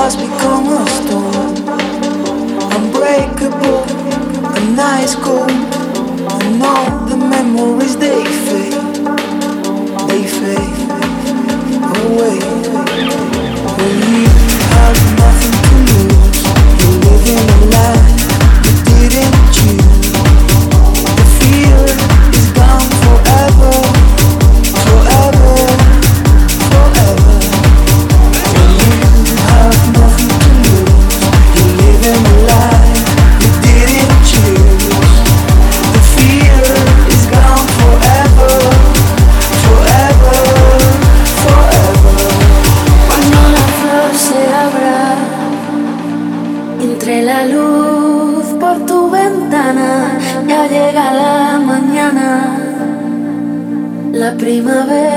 Has become a storm. Unbreakable, a nice cold, And all the memories they fade, they fade away. When you have nothing to lose, you're living a life you didn't choose. primavera.